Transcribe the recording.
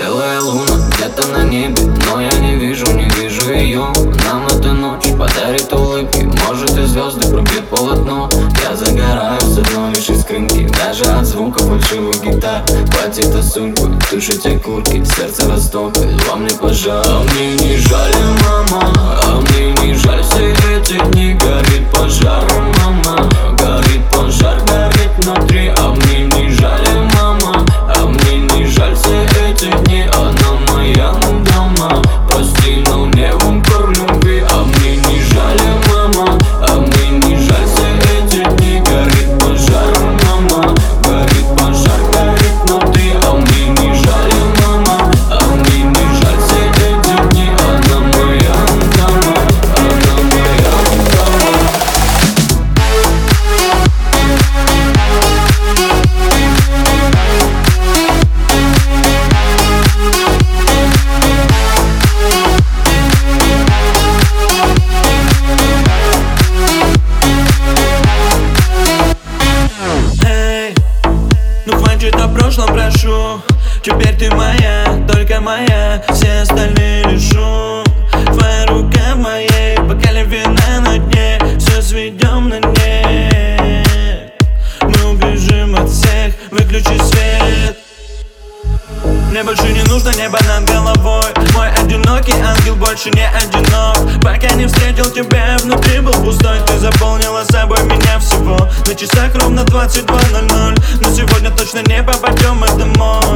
Белая луна где-то на небе Но я не вижу, не вижу ее Нам эта ночь подарит улыбки Может и звезды пробьют полотно. Я загораю с одной лишь искрынки Даже от звука фальшивых гитар. Хватит от судьбы, тушите курки Сердце растопит, вам не пожар А мне не жаль, мама А мне не жаль, все эти дни прошлом, прошу. Теперь ты моя, только моя. Все остальные лишу Твоя рука в моей Бокале вина на дне. Все сведем на нет Мы убежим от всех. Выключи свет мне больше не нужно небо над головой. Мой одинокий ангел больше не одинок. Пока не встретил тебя, внутри был пустой. Ты заполнила собой меня всего. На часах ровно 22.00 Но сегодня точно не попадем мы домой